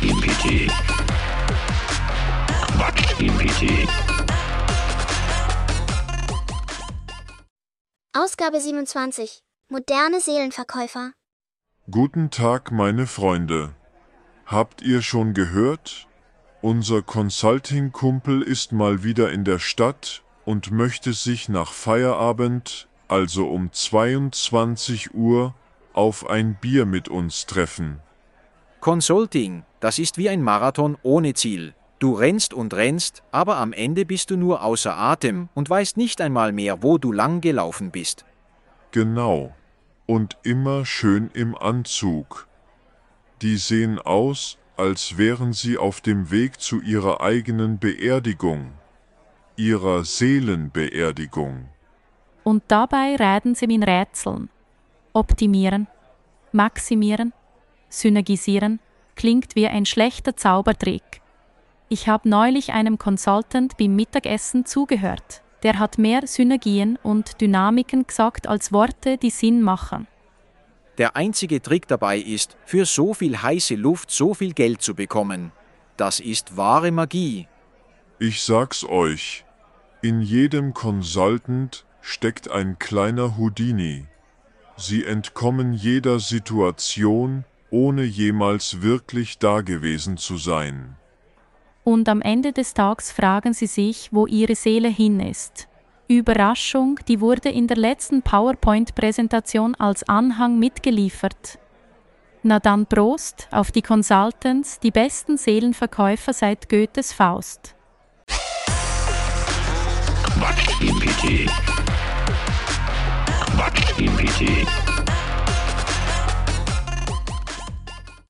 Quatsch PT. Quatsch PT. Ausgabe 27. Moderne Seelenverkäufer. Guten Tag, meine Freunde. Habt ihr schon gehört? Unser Consulting-Kumpel ist mal wieder in der Stadt und möchte sich nach Feierabend, also um 22 Uhr, auf ein Bier mit uns treffen. Consulting, das ist wie ein Marathon ohne Ziel. Du rennst und rennst, aber am Ende bist du nur außer Atem und weißt nicht einmal mehr, wo du lang gelaufen bist. Genau. Und immer schön im Anzug. Die sehen aus, als wären sie auf dem Weg zu ihrer eigenen Beerdigung. Ihrer Seelenbeerdigung. Und dabei reden sie mit Rätseln. Optimieren, maximieren, synergisieren klingt wie ein schlechter Zaubertrick. Ich habe neulich einem Consultant beim Mittagessen zugehört. Der hat mehr Synergien und Dynamiken gesagt als Worte, die Sinn machen. Der einzige Trick dabei ist, für so viel heiße Luft so viel Geld zu bekommen. Das ist wahre Magie. Ich sag's euch, in jedem Consultant steckt ein kleiner Houdini. Sie entkommen jeder Situation, ohne jemals wirklich dagewesen zu sein. Und am Ende des Tages fragen sie sich, wo ihre Seele hin ist. Überraschung, die wurde in der letzten PowerPoint-Präsentation als Anhang mitgeliefert. Na dann Prost auf die Consultants, die besten Seelenverkäufer seit Goethes Faust. Quatsch PT. Quatsch PT.